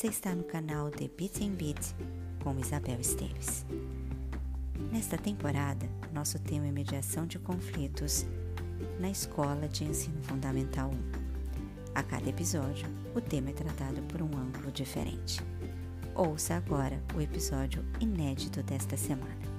Você está no canal The Beat and Beat com Isabel Esteves. Nesta temporada, nosso tema é mediação de conflitos na Escola de Ensino Fundamental 1. A cada episódio, o tema é tratado por um ângulo diferente. Ouça agora o episódio inédito desta semana.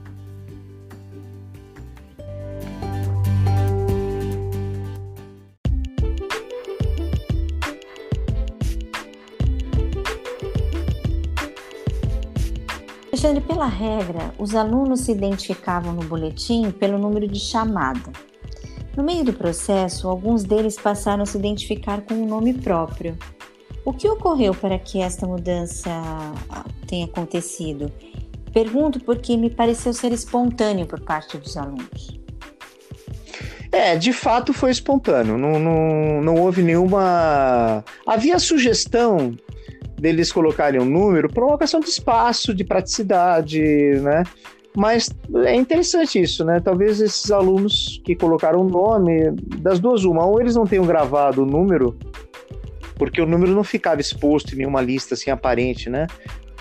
Alexandre, pela regra, os alunos se identificavam no boletim pelo número de chamada. No meio do processo, alguns deles passaram a se identificar com um nome próprio. O que ocorreu para que esta mudança tenha acontecido? Pergunto porque me pareceu ser espontâneo por parte dos alunos. É, de fato foi espontâneo. Não, não, não houve nenhuma. Havia sugestão deles colocarem um número por uma questão de espaço, de praticidade, né? Mas é interessante isso, né? Talvez esses alunos que colocaram o nome, das duas, uma, ou eles não tenham gravado o número, porque o número não ficava exposto em nenhuma lista assim aparente, né?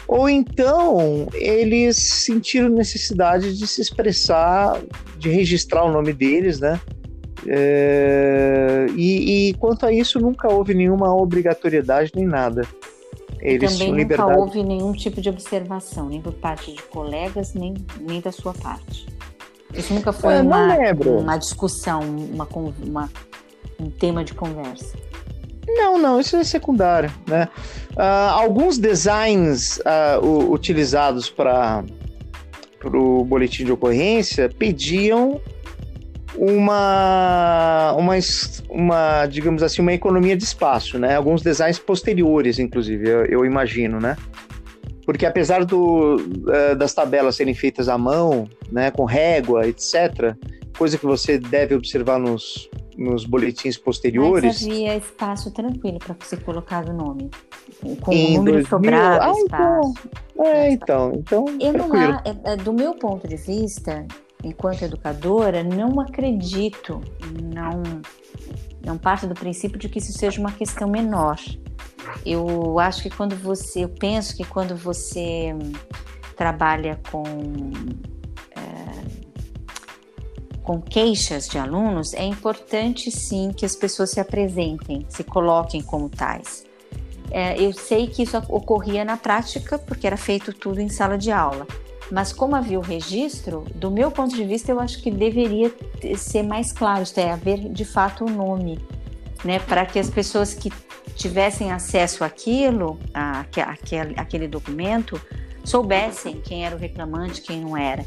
Ou então eles sentiram necessidade de se expressar, de registrar o nome deles, né? É... E, e quanto a isso, nunca houve nenhuma obrigatoriedade nem nada. Eles também nunca liberdade. houve nenhum tipo de observação, nem por parte de colegas, nem, nem da sua parte. Isso nunca foi é, uma, uma discussão, uma, uma, um tema de conversa. Não, não, isso é secundário, né? Uh, alguns designs uh, utilizados para o boletim de ocorrência pediam uma, uma, uma, digamos assim, uma economia de espaço, né? Alguns designs posteriores, inclusive, eu, eu imagino, né? Porque apesar do, uh, das tabelas serem feitas à mão, né, com régua, etc., coisa que você deve observar nos, nos boletins posteriores. Mas havia espaço tranquilo para você colocar o nome. Com o número 2000... sobrado, ah, espaço. Então, é, então, então. Eu não há, é, é, do meu ponto de vista, enquanto educadora, não acredito, não, não parto do princípio de que isso seja uma questão menor. Eu acho que quando você, eu penso que quando você trabalha com é, com queixas de alunos, é importante sim que as pessoas se apresentem, se coloquem como tais. É, eu sei que isso ocorria na prática, porque era feito tudo em sala de aula. Mas como havia o registro, do meu ponto de vista, eu acho que deveria ser mais claro, isto é, haver de fato o um nome, né, para que as pessoas que tivessem acesso àquilo, a, aquele, aquele documento, soubessem quem era o reclamante, quem não era.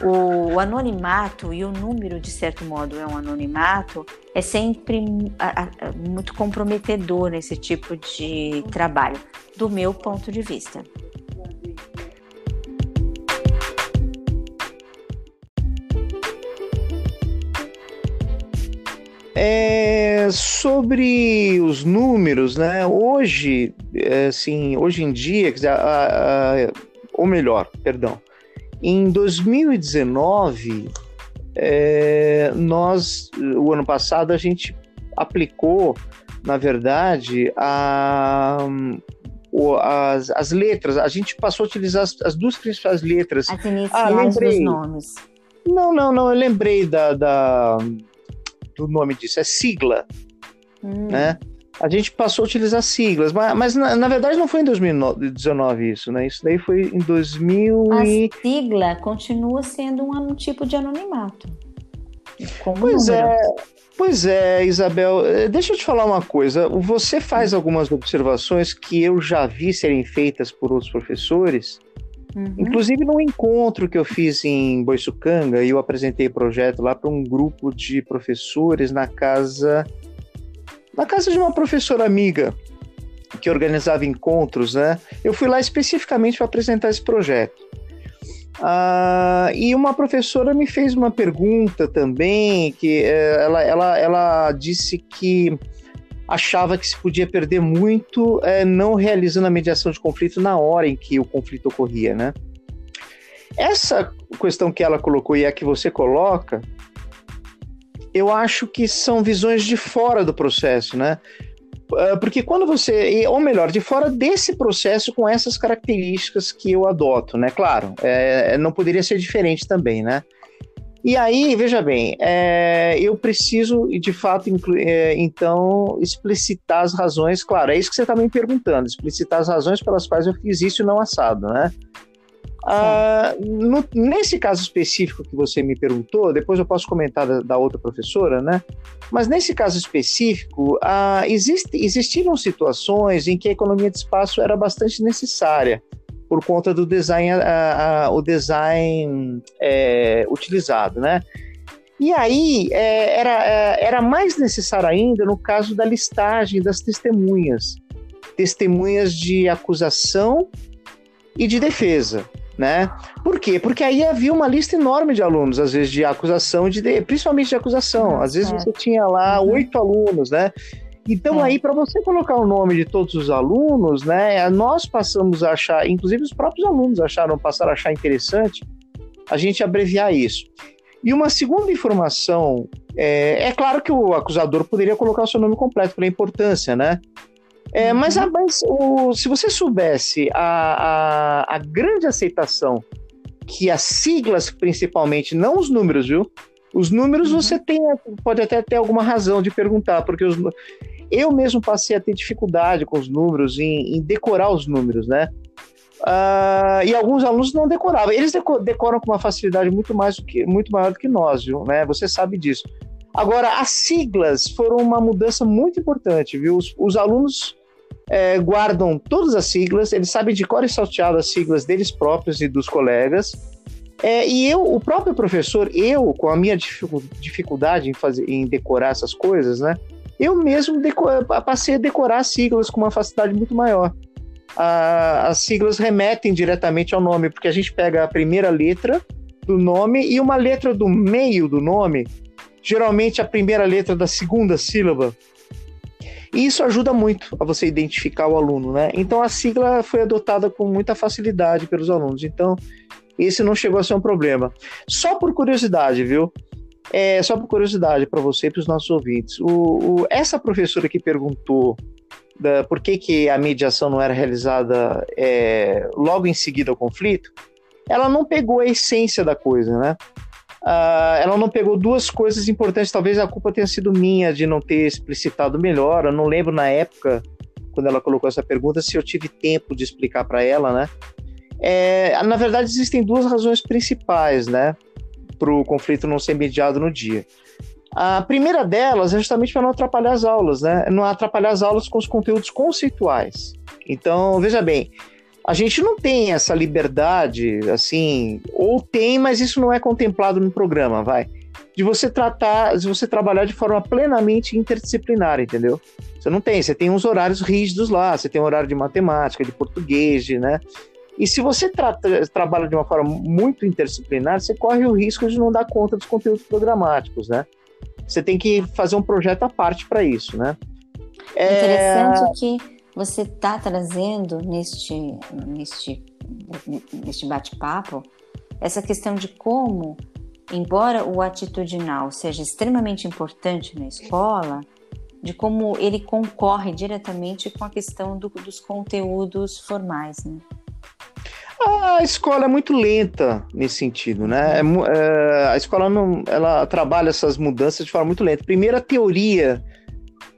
O, o, anonimato e o número, de certo modo, é um anonimato, é sempre a, a, muito comprometedor nesse tipo de trabalho, do meu ponto de vista. É, sobre os números, né? Hoje, assim, hoje em dia, quer dizer, a, a, ou melhor, perdão, em 2019, é, nós, o ano passado, a gente aplicou, na verdade, a, as, as letras. A gente passou a utilizar as, as duas principais letras. As iniciais ah, lembrei. dos nomes. Não, não, não. Eu lembrei da, da do nome disso, é sigla, hum. né? A gente passou a utilizar siglas, mas, mas na, na, verdade não foi em 2019 isso, né? Isso daí foi em 2000 A e... sigla continua sendo um, um tipo de anonimato. pois número. é, pois é, Isabel. Eh, deixa eu te falar uma coisa. Você faz algumas observações que eu já vi serem feitas por outros professores Uhum. Inclusive, num encontro que eu fiz em Boiçucanga, eu apresentei o projeto lá para um grupo de professores na casa na casa de uma professora amiga que organizava encontros, né? Eu fui lá especificamente para apresentar esse projeto. Ah, e uma professora me fez uma pergunta também, que eh, ela, ela, ela disse que achava que se podia perder muito é, não realizando a mediação de conflito na hora em que o conflito ocorria, né? Essa questão que ela colocou e a que você coloca, eu acho que são visões de fora do processo, né? Uh, porque quando você, ou melhor, de fora desse processo com essas características que eu adoto, né? Claro, é, não poderia ser diferente também, né? E aí, veja bem, é, eu preciso, de fato, é, então, explicitar as razões, claro, é isso que você está me perguntando, explicitar as razões pelas quais eu fiz isso e não assado, né? Ah, no, nesse caso específico que você me perguntou, depois eu posso comentar da, da outra professora, né? Mas nesse caso específico, ah, existe, existiram situações em que a economia de espaço era bastante necessária por conta do design, ah, o design é, utilizado, né? E aí é, era, é, era mais necessário ainda no caso da listagem das testemunhas, testemunhas de acusação e de defesa né? Por quê? Porque aí havia uma lista enorme de alunos, às vezes de acusação, de, principalmente de acusação. Às vezes você tinha lá uhum. oito alunos, né? Então aí para você colocar o nome de todos os alunos, né? Nós passamos a achar, inclusive os próprios alunos acharam, passaram a achar interessante a gente abreviar isso. E uma segunda informação, é, é claro que o acusador poderia colocar o seu nome completo pela importância, né? É, uhum. mas, a, mas o, se você soubesse a, a, a, grande aceitação que as siglas, principalmente, não os números, viu? Os números uhum. você tem, pode até ter alguma razão de perguntar, porque os, eu mesmo passei a ter dificuldade com os números, em, em decorar os números, né? Uh, e alguns alunos não decoravam. Eles decoram com uma facilidade muito, mais do que, muito maior do que nós, viu? Né? Você sabe disso. Agora, as siglas foram uma mudança muito importante, viu? Os, os alunos é, guardam todas as siglas, eles sabem de cor e salteado as siglas deles próprios e dos colegas. É, e eu, o próprio professor, eu, com a minha dificuldade em, fazer, em decorar essas coisas, né? Eu mesmo passei a decorar as siglas com uma facilidade muito maior. as siglas remetem diretamente ao nome, porque a gente pega a primeira letra do nome e uma letra do meio do nome, geralmente a primeira letra da segunda sílaba, e isso ajuda muito a você identificar o aluno, né? Então a sigla foi adotada com muita facilidade pelos alunos. Então, esse não chegou a ser um problema. Só por curiosidade, viu? É, só por curiosidade para você e para os nossos ouvintes. O, o, essa professora que perguntou da, por que, que a mediação não era realizada é, logo em seguida ao conflito, ela não pegou a essência da coisa, né? Uh, ela não pegou duas coisas importantes. Talvez a culpa tenha sido minha de não ter explicitado melhor. Eu não lembro na época, quando ela colocou essa pergunta, se eu tive tempo de explicar para ela, né? É, na verdade, existem duas razões principais, né, para o conflito não ser mediado no dia. A primeira delas é justamente para não atrapalhar as aulas, né? Não atrapalhar as aulas com os conteúdos conceituais. Então, veja bem, a gente não tem essa liberdade, assim, ou tem, mas isso não é contemplado no programa, vai. De você tratar, de você trabalhar de forma plenamente interdisciplinar, entendeu? Você não tem, você tem uns horários rígidos lá, você tem um horário de matemática, de português, né? E se você tra trabalha de uma forma muito interdisciplinar, você corre o risco de não dar conta dos conteúdos programáticos, né? Você tem que fazer um projeto à parte para isso, né? Interessante é... que você está trazendo neste, neste, neste bate-papo essa questão de como, embora o atitudinal seja extremamente importante na escola, de como ele concorre diretamente com a questão do, dos conteúdos formais, né? A escola é muito lenta nesse sentido, né? É, é, a escola não, ela trabalha essas mudanças de forma muito lenta. Primeiro, a teoria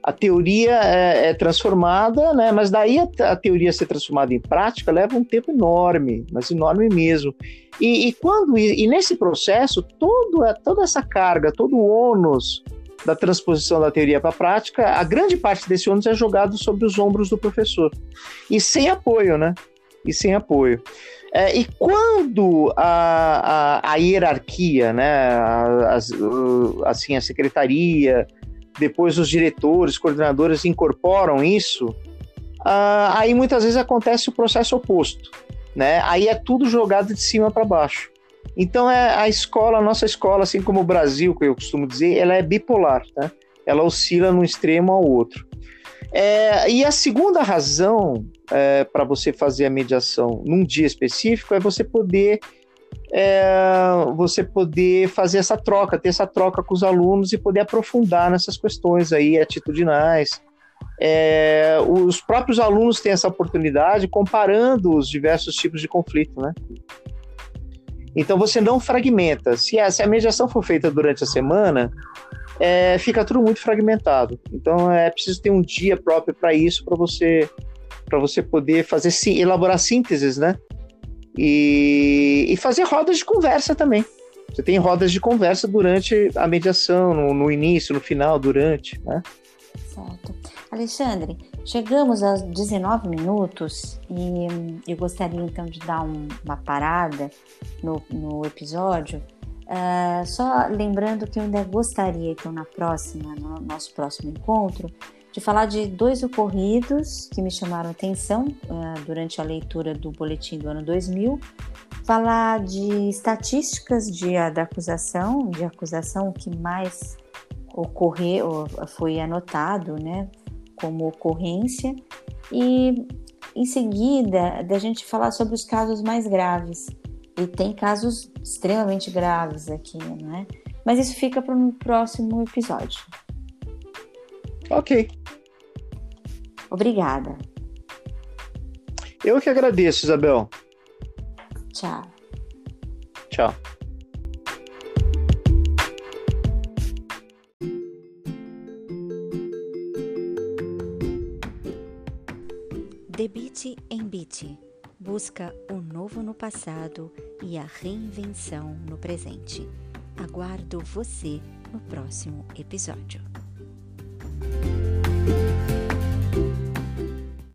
a teoria é, é transformada, né? Mas daí a, a, teoria ser transformada em prática leva um tempo enorme, mas enorme mesmo. E, e quando e, e, nesse processo todo, toda essa carga, todo o ônus da transposição da teoria para a prática, a grande parte desse ônus é jogado sobre os ombros do professor e sem apoio, né? E sem apoio. É, e quando a, a, a, hierarquia, né, as, assim, a secretaria, depois os diretores, coordenadores incorporam isso, uh, aí muitas vezes acontece o processo oposto, né? Aí é tudo jogado de cima para baixo. Então é a escola, a nossa escola, assim como o Brasil, que eu costumo dizer, ela é bipolar, tá? Ela oscila num extremo ao outro. É, e a segunda razão é, para você fazer a mediação num dia específico é você poder é, você poder fazer essa troca, ter essa troca com os alunos e poder aprofundar nessas questões aí atitudinais, é, os próprios alunos têm essa oportunidade comparando os diversos tipos de conflito, né? Então você não fragmenta. Se a, se a mediação for feita durante a semana, é, fica tudo muito fragmentado. Então é preciso ter um dia próprio para isso, para você para você poder fazer sim, elaborar sínteses, né? E, e fazer rodas de conversa também. Você tem rodas de conversa durante a mediação, no, no início, no final, durante, né? Certo. Alexandre, chegamos aos 19 minutos e eu gostaria então de dar um, uma parada no, no episódio. Uh, só lembrando que eu ainda gostaria, então, na próxima, no nosso próximo encontro, de falar de dois ocorridos que me chamaram atenção uh, durante a leitura do boletim do ano 2000, falar de estatísticas de, da acusação, de acusação que mais ocorreu, foi anotado, né, como ocorrência e em seguida da gente falar sobre os casos mais graves. E tem casos extremamente graves aqui, não é? Mas isso fica para um próximo episódio. Ok. Obrigada. Eu que agradeço, Isabel. Tchau. Tchau. Debite em Beat busca o novo no passado e a reinvenção no presente. Aguardo você no próximo episódio.